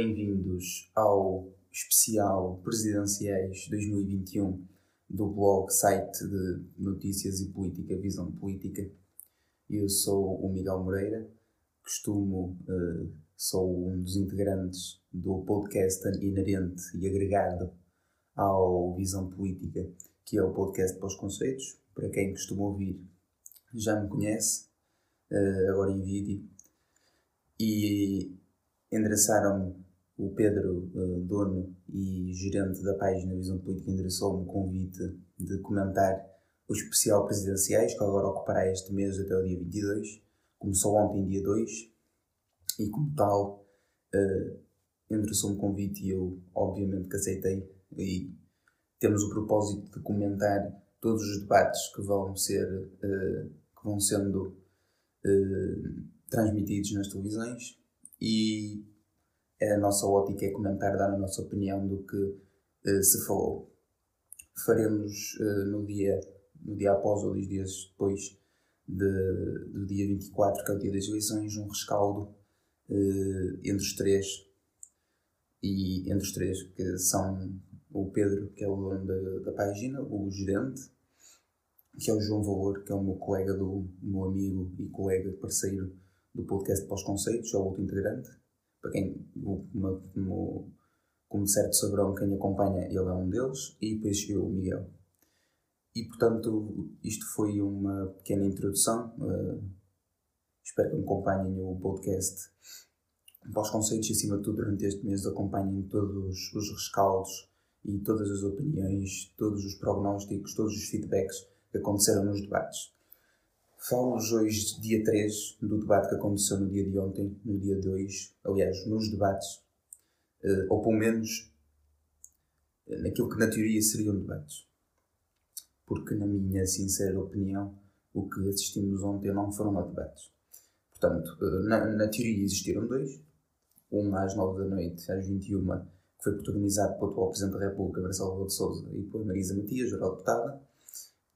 bem-vindos ao especial Presidenciais 2021 do blog site de notícias e política, Visão Política. Eu sou o Miguel Moreira, costumo, uh, sou um dos integrantes do podcast inerente e agregado ao Visão Política, que é o podcast para os conceitos. Para quem costuma ouvir, já me conhece, uh, agora em vídeo. E endereçaram-me o Pedro, uh, dono e gerente da página Visão Política, endereçou-me o convite de comentar o especial presidenciais, que agora ocupará este mês até o dia 22. Começou ontem, dia 2, e como tal, uh, endereçou-me o convite e eu, obviamente, que aceitei. E temos o propósito de comentar todos os debates que vão ser, uh, que vão sendo transmitidos nas televisões e a nossa ótica é comentar, dar a nossa opinião do que uh, se falou. Faremos uh, no, dia, no dia após ou dois dias depois de, do dia 24, que é o dia das eleições, um rescaldo uh, entre os três e entre os três que são o Pedro, que é o dono da, da página, o gerente, que é o João Valor, que é o meu colega, do, meu amigo e colega, parceiro do podcast Pós Conceitos, é o outro integrante. Para quem, como, como, certo saberão, quem acompanha, ele é um deles, e depois eu, o Miguel. E portanto, isto foi uma pequena introdução. Uh, espero que me acompanhem o podcast Pós Conceitos e, acima de tudo, durante este mês, acompanhem todos os rescaldos e todas as opiniões, todos os prognósticos, todos os feedbacks que aconteceram nos debates. Falo-vos hoje, dia 3, do debate que aconteceu no dia de ontem, no dia 2, aliás, nos debates, eh, ou pelo menos eh, naquilo que na teoria seriam debates. Porque, na minha sincera opinião, o que assistimos ontem não foram a debates. Portanto, eh, na, na teoria existiram dois, um às 9 da noite, às 21, que foi protagonizado pelo atual Presidente da República, Marcelo de Souza, e por Marisa Matias, deputada,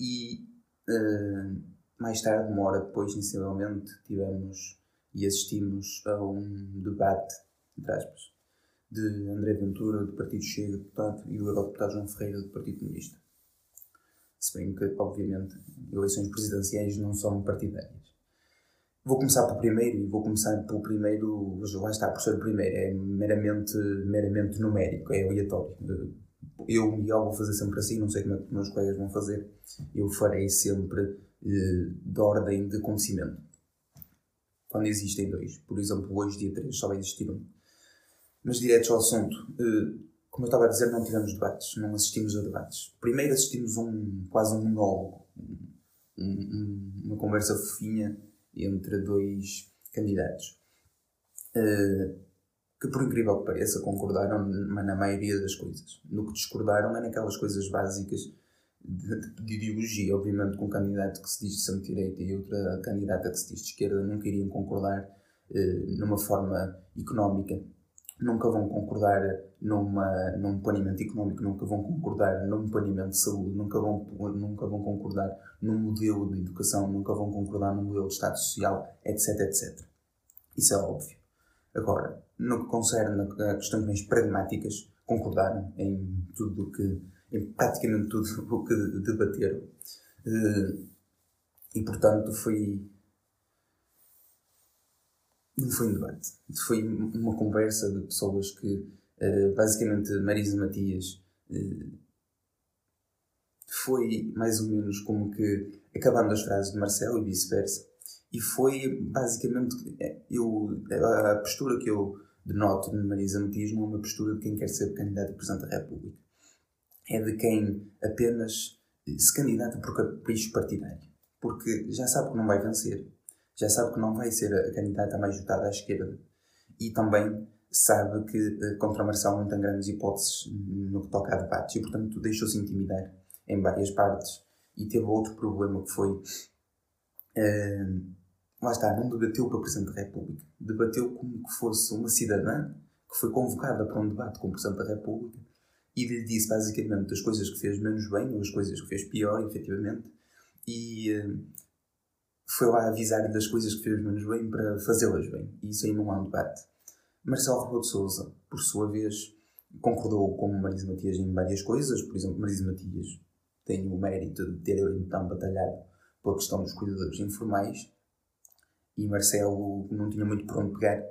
e uh, mais tarde, uma hora depois, sensivelmente, tivemos e assistimos a um debate, entre aspas, de André Ventura, do Partido Chega, deputado, e o Eurodeputado João Ferreira, do Partido Comunista. Se bem que, obviamente, eleições presidenciais não são partidárias. Vou começar pelo primeiro, e vou começar pelo primeiro, lá está, por ser o primeiro, é meramente, meramente numérico, é aleatório. Eu, Miguel, vou fazer sempre assim, não sei como é que os meus colegas vão fazer, eu farei sempre de ordem de acontecimento. Quando existem dois. Por exemplo, hoje, dia 3, só vai existir um. Mas diretos ao assunto. Eh, como eu estava a dizer, não tivemos debates, não assistimos a debates. Primeiro assistimos um quase um monólogo, um, um, uma conversa fofinha entre dois candidatos. Uh, que por incrível que pareça concordaram na maioria das coisas. No que discordaram é naquelas coisas básicas de, de, ideologia, obviamente com um candidato que se diz de centro-direita e outra candidata que se diz de esquerda nunca iriam concordar eh, numa forma económica, nunca vão concordar numa, num planeamento económico, nunca vão concordar num planeamento de saúde, nunca vão, nunca vão concordar num modelo de educação, nunca vão concordar num modelo de Estado social, etc, etc. Isso é óbvio. Agora, no que concerne a questões mais pragmáticas, concordaram em tudo o que em praticamente tudo o que debateram. Uh, e portanto foi. Não foi um debate. Foi uma conversa de pessoas que, uh, basicamente, Marisa Matias uh, foi mais ou menos como que acabando as frases de Marcelo e vice-versa. E foi basicamente eu, a postura que eu denoto de Marisa Matias não é uma postura de quem quer ser candidato a Presidente da República é de quem apenas se candidata por capricho partidário. Porque já sabe que não vai vencer, já sabe que não vai ser a candidata mais votada à esquerda e também sabe que eh, contra Marcelo não tem grandes hipóteses no que toca a debates e, portanto, deixou-se intimidar em várias partes. E teve outro problema que foi. Uh, lá está, não debateu para Presidente da República. Debateu como que fosse uma cidadã que foi convocada para um debate com o Presidente da República e lhe disse basicamente as coisas que fez menos bem ou as coisas que fez pior, efetivamente, e uh, foi lá avisar-lhe das coisas que fez menos bem para fazê-las bem. E isso aí não há um debate. Marcelo Rebelo de Sousa, por sua vez, concordou com Marisa Matias em várias coisas. Por exemplo, Marisa Matias tem o mérito de ter então batalhado pela questão dos cuidadores informais e Marcelo não tinha muito por onde pegar.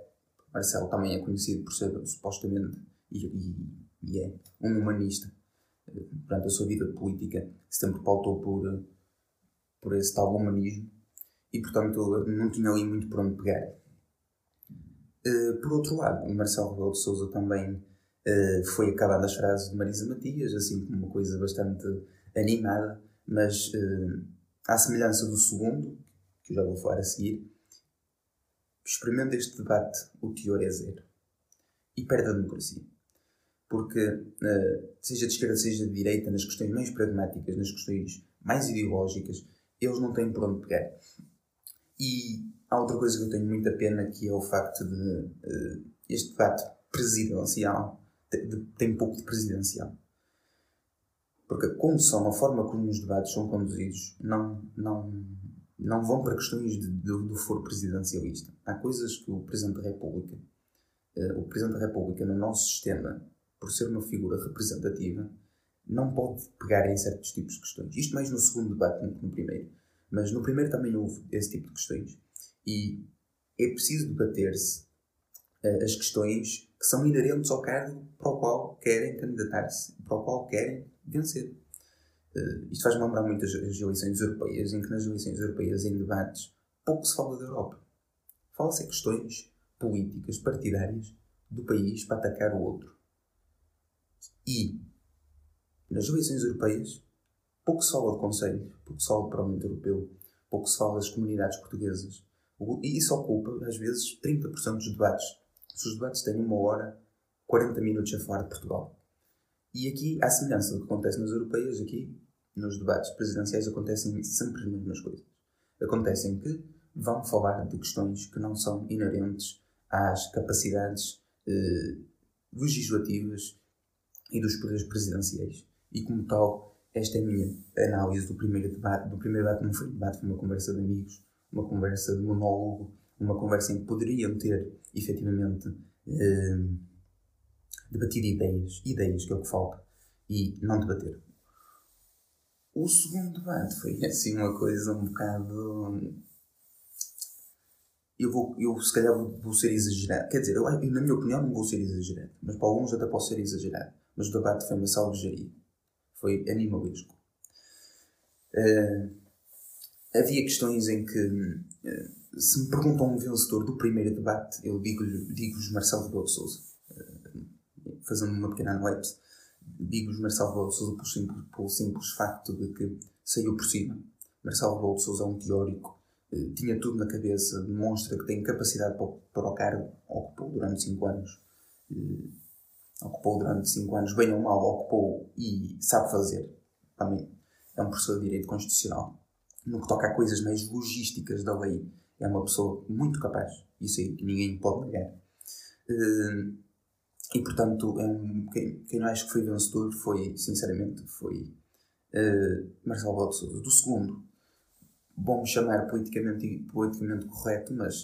Marcelo também é conhecido por ser supostamente e, e, e é um humanista. Durante a sua vida política sempre pautou por, por esse tal humanismo e portanto não tinha ali muito por onde pegar. Uh, por outro lado, o Marcelo Rebelo de Sousa também uh, foi acabando as frases de Marisa Matias, assim como uma coisa bastante animada, mas uh, à semelhança do segundo, que eu já vou falar a seguir, experimenta este debate, o teor é zero. E perde a democracia. Porque, seja de esquerda, seja de direita, nas questões mais pragmáticas, nas questões mais ideológicas, eles não têm por onde pegar. E há outra coisa que eu tenho muita pena que é o facto de uh, este debate presidencial tem pouco de presidencial. Porque a condução, a forma como os debates são conduzidos, não, não, não vão para questões de, de, do foro presidencialista. Há coisas que o Presidente da República, uh, o Presidente da República no nosso sistema, por ser uma figura representativa, não pode pegar em certos tipos de questões. Isto mais no segundo debate do que no primeiro. Mas no primeiro também houve esse tipo de questões. E é preciso debater-se uh, as questões que são inerentes ao cargo para o qual querem candidatar-se, para o qual querem vencer. Uh, isto faz-me lembrar muito as, as eleições europeias, em que nas eleições europeias, em debates, pouco se fala da Europa. Fala-se em questões políticas, partidárias, do país para atacar o outro. E, nas eleições europeias, pouco se fala de Conselho, pouco se fala do Parlamento Europeu, pouco se fala das comunidades portuguesas. E isso ocupa, às vezes, 30% dos debates. Se os debates têm uma hora, 40 minutos a falar de Portugal. E aqui, à semelhança do que acontece nas europeias, aqui, nos debates presidenciais, acontecem sempre as mesmas coisas. Acontecem que vão falar de questões que não são inerentes às capacidades eh, legislativas e dos poderes presidenciais. E, como tal, esta é a minha análise do primeiro debate. Do primeiro debate não foi um debate, foi uma conversa de amigos, uma conversa de monólogo, uma conversa em que poderiam ter, efetivamente, eh, debatido ideias, ideias que é o que falta, e não debater. O segundo debate foi assim uma coisa um bocado. Eu, vou, eu se calhar vou, ser exagerado. Quer dizer, eu, na minha opinião não vou ser exagerado, mas para alguns até posso ser exagerado. Mas o debate foi uma salvejaria foi animalesco. Uh, havia questões em que, uh, se me perguntam um vencedor do primeiro debate, eu digo-vos digo Marcelo Rebelo de Souza, uh, fazendo uma pequena análise, digo-vos Marcelo Rebelo de Souza pelo simples, pelo simples facto de que saiu por cima. Marcelo Rebelo de Souza é um teórico, tinha tudo na cabeça, demonstra que tem capacidade para, para o cargo, ocupou durante 5 anos ocupou durante 5 anos, bem ou mal, ocupou e sabe fazer. Também é um professor de Direito Constitucional. No que toca a coisas mais logísticas da lei, é uma pessoa muito capaz. Isso aí ninguém pode negar. Uh, e portanto, é um, quem, quem eu acho que foi vencedor foi, sinceramente, foi uh, Marcelo Rebelo de Sousa. Do segundo, vamos chamar politicamente, politicamente correto, mas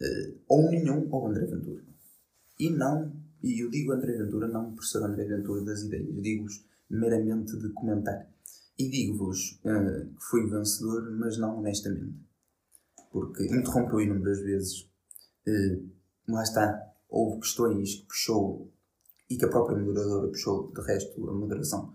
uh, ou nenhum ou André Ventura. E não e eu digo André Ventura não por ser André Ventura das ideias, digo-vos meramente de comentar. E digo-vos uh, que fui vencedor, mas não honestamente. Porque interrompeu inúmeras vezes. Uh, lá está, houve questões que puxou e que a própria moderadora puxou, de resto, a moderação.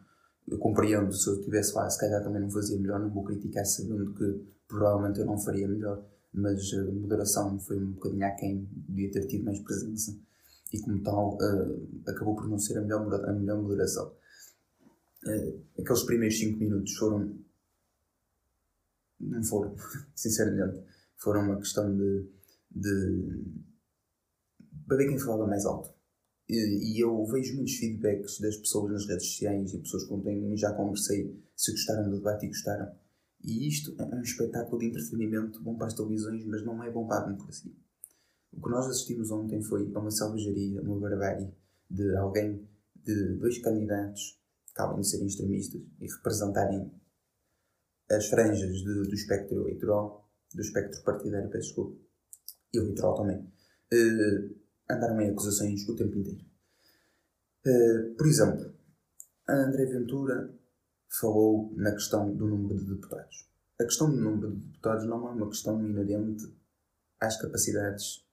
Eu compreendo, se eu estivesse lá, se calhar também não fazia melhor, não vou criticar sabendo que provavelmente eu não faria melhor, mas a moderação foi um bocadinho aquém, devia ter tido mais presença e como tal uh, acabou por não ser a melhor, a melhor moderação. Uh, aqueles primeiros 5 minutos foram. não foram, sinceramente. Foram uma questão de. de para ver quem falava mais alto. E, e, eu vejo muitos feedbacks das pessoas nas redes sociais e pessoas com quem já conversei se gostaram do debate e gostaram. E isto é um espetáculo de entretenimento bom para as televisões, mas não é bom para a democracia. O que nós assistimos ontem foi a uma selvageria, uma barbárie de alguém, de dois candidatos que acabam de serem extremistas e representarem as franjas de, do espectro eleitoral, do espectro partidário, peço desculpa, e eleitoral também, uh, andaram em acusações o tempo inteiro. Uh, por exemplo, André Ventura falou na questão do número de deputados. A questão do número de deputados não é uma questão inerente às capacidades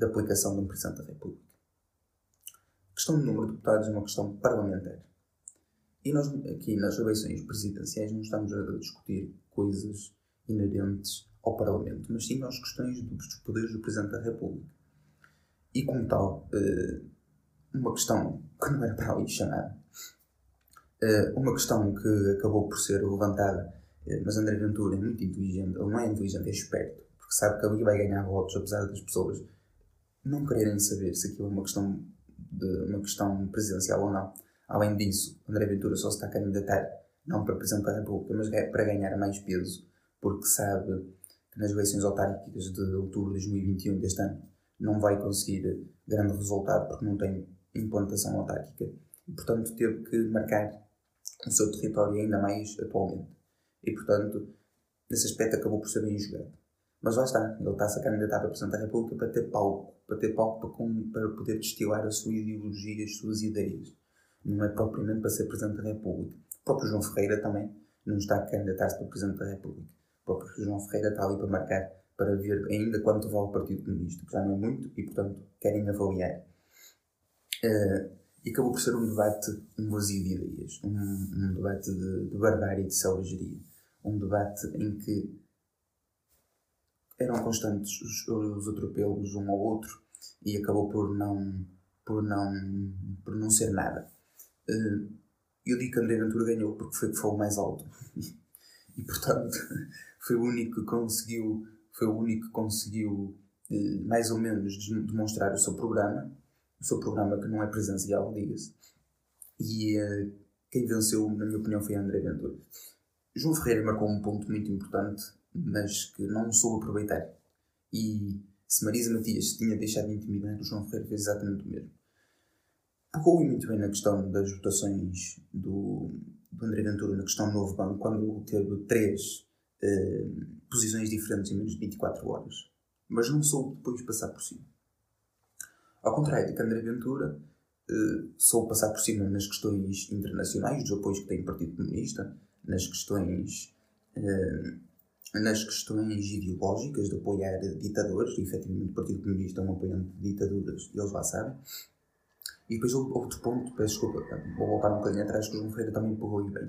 de aplicação de um Presidente da República. A questão do número de deputados é uma questão parlamentar. E nós, aqui nas eleições presidenciais, não estamos a discutir coisas inerentes ao Parlamento, mas sim às questões dos poderes do Presidente da República. E, como tal, eh, uma questão que não era para ali chamada, eh, uma questão que acabou por ser levantada, eh, mas André Ventura é muito inteligente, ele não é inteligente, é esperto, porque sabe que ali vai ganhar votos, apesar das pessoas não quererem saber se aquilo é uma questão, de, uma questão presidencial ou não. Além disso, André Ventura só se está a candidatar não para Presidente da República, mas para ganhar mais peso, porque sabe que nas eleições autárquicas de outubro de 2021 deste ano não vai conseguir grande resultado porque não tem implantação autárquica e, portanto, teve que marcar o seu território ainda mais atualmente. E, portanto, nesse aspecto acabou por ser bem jogado. Mas lá está, ele está-se a candidatar para Presidente da República para ter palco, para ter palco para, com, para poder destilar a sua ideologia, as suas ideias não é propriamente para ser Presidente da República. O próprio João Ferreira também não está a candidatar-se para Presidente da República. O próprio João Ferreira está ali para marcar, para ver ainda quanto vale o Partido Comunista, que já não é muito e, portanto, querem avaliar. Uh, e acabou por ser um debate, um vazio de ideias, um, um debate de, de barbárie e de selvageria. Um debate em que eram constantes os, os atropelos um ao outro e acabou por não, por não, por não ser nada. Eh, eu digo que André Ventura ganhou porque foi que foi o mais alto. e portanto foi o único que conseguiu, foi o único que conseguiu eh, mais ou menos demonstrar o seu programa, o seu programa que não é presencial, diga-se. E uh, quem venceu, na minha opinião, foi André Ventura. João Ferreira marcou um ponto muito importante, mas que não soube aproveitar. E se Marisa Matias tinha deixado de intimidar, o João Ferreira fez exatamente o mesmo pegou muito bem na questão das votações do, do André Ventura na questão do novo banco, quando teve três uh, posições diferentes em menos de 24 horas, mas não soube depois passar por cima. Ao contrário de André Ventura uh, soube passar por cima nas questões internacionais, dos apoios que tem o Partido Comunista, nas questões. Uh, nas questões ideológicas de apoiar ditadores, e efetivamente o Partido Comunista é um apoiante de ditaduras, eles lá sabem, e depois outro ponto, peço desculpa, vou voltar um bocadinho atrás, que o João Ferreira também pegou aí bem.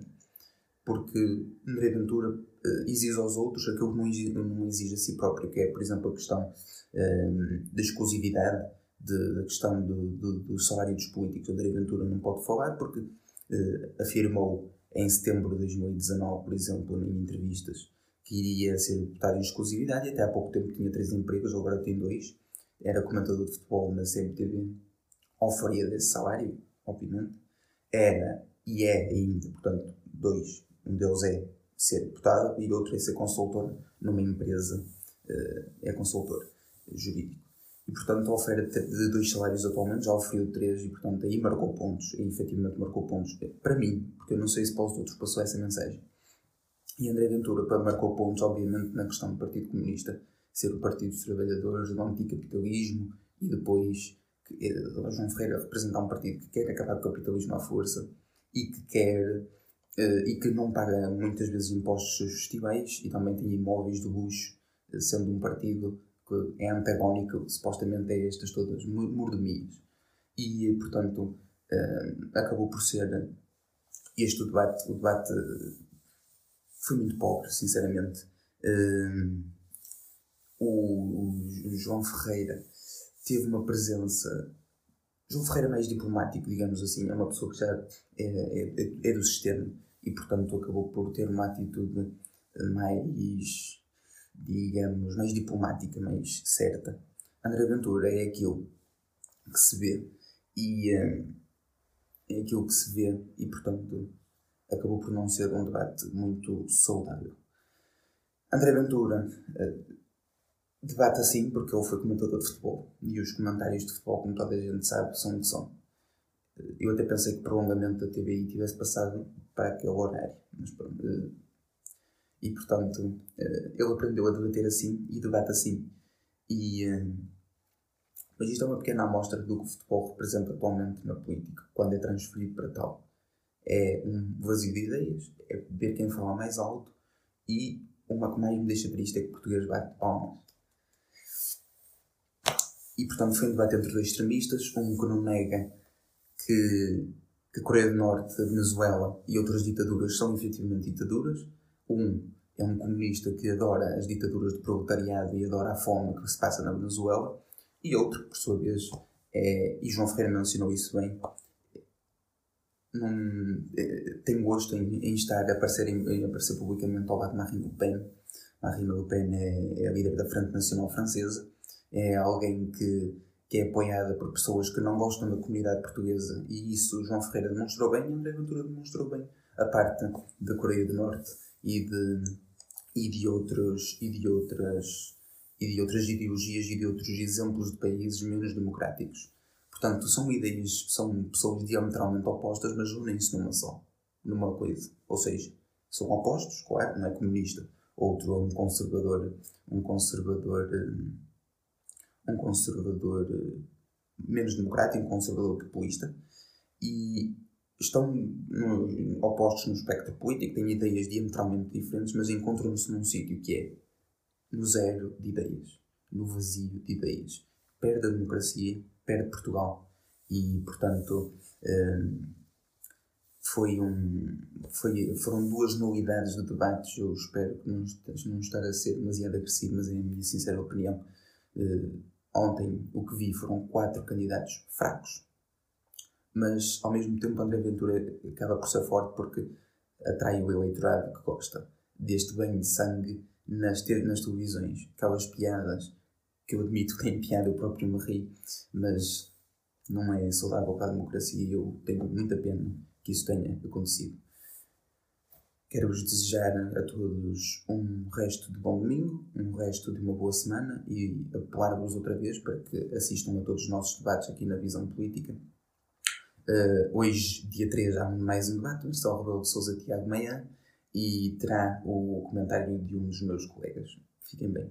Porque André Ventura uh, exige aos outros aquilo que não exige, não exige a si próprio, que é, por exemplo, a questão uh, da exclusividade, de, da questão do, do, do, salário dos políticos. André Ventura não pode falar porque uh, afirmou em setembro de 2019, por exemplo, em entrevistas, que iria ser deputado em exclusividade e até há pouco tempo tinha três empregos, agora tem dois. Era comentador de futebol na CMTV faria desse salário, obviamente, era e é ainda, portanto, dois. Um deles é ser deputado e outro é ser consultor numa empresa, uh, é consultor jurídico. E, portanto, a oferta de dois salários atualmente já oferiu três e, portanto, aí marcou pontos. E, efetivamente, marcou pontos. Para mim, porque eu não sei se para os outros passou essa mensagem. E André Ventura marcou pontos, obviamente, na questão do Partido Comunista, ser o Partido dos Trabalhadores, do anticapitalismo e depois João Ferreira representa um partido que quer acabar com o capitalismo à força e que quer uh, e que não paga muitas vezes impostos festivais e também tem imóveis de luxo, uh, sendo um partido que é antagónico supostamente a estas todas mordomias. E, portanto, acabou por ser este o debate. O debate foi muito pobre, sinceramente. o, o João Ferreira teve uma presença. João Ferreira é mais diplomático, digamos assim, é uma pessoa que já é, é, é do sistema e, portanto, acabou por ter uma atitude mais, digamos, mais diplomática, mais certa. André Ventura é aquilo que se vê e é, é aquilo que se vê e, portanto, acabou por não ser um debate muito saudável. André Ventura eh, debate assim porque ele foi comentador de futebol e os comentários de futebol, como toda a gente sabe, são o que são. Eu até pensei que o prolongamento da TVI tivesse passado para aquele horário, mas. Eh, e portanto, eh, ele aprendeu a debater assim e debate assim. E, eh, Mas isto é uma pequena amostra do que o futebol representa atualmente na política, quando é transferido para tal. É um vazio de ideias, é ver quem fala mais alto e uma que mais me deixa triste é que o português bate palmas. E portanto foi um debate entre dois extremistas, um que não nega que, que a Coreia do Norte, a Venezuela e outras ditaduras são efetivamente ditaduras. Um é um comunista que adora as ditaduras do proletariado e adora a fome que se passa na Venezuela. E outro, por sua vez, é, e João Ferreira mencionou isso bem, num, é, tem gosto em, em, estar a aparecer, em, em, aparecer publicamente ao lado de Marine Le Pen. Marine Le Pen é, é a líder da Frente Nacional Francesa, é alguém que, que é apoiada por pessoas que não gostam da comunidade portuguesa e isso João Ferreira demonstrou bem e André Ventura demonstrou bem a parte da Coreia do Norte e de, e de, outros, e de outras e de outras ideologias e de outros exemplos de países menos democráticos. Portanto, são ideias, são pessoas diametralmente opostas, mas unem-se numa só, numa coisa. Ou seja, são opostos, claro, não é comunista. Outro é um conservador, um conservador, um conservador menos democrático, um conservador populista, e estão no, opostos no espectro político, têm ideias diametralmente diferentes, mas encontram-se num sítio que é no zero de ideias, no vazio de ideias. Perde a democracia, perde Portugal. E, portanto, hum, foi um, foi, foram duas novidades de debates. Eu espero que não, não estar a ser demasiado agressivo, mas a minha sincera opinião. Uh, ontem o que vi foram quatro candidatos fracos, mas ao mesmo tempo André Ventura acaba por ser forte porque atrai o eleitorado que gosta deste banho de sangue nas, nas televisões, aquelas piadas que eu admito que têm piada, eu próprio me ri, mas não é saudável para a democracia e eu tenho muita pena que isso tenha acontecido. Quero-vos desejar a todos um resto de bom domingo, um resto de uma boa semana e apelar-vos outra vez para que assistam a todos os nossos debates aqui na Visão Política. Uh, hoje, dia 3, há mais um debate, o São Rebelo de Souza Tiago Meia e terá o comentário de um dos meus colegas. Fiquem bem.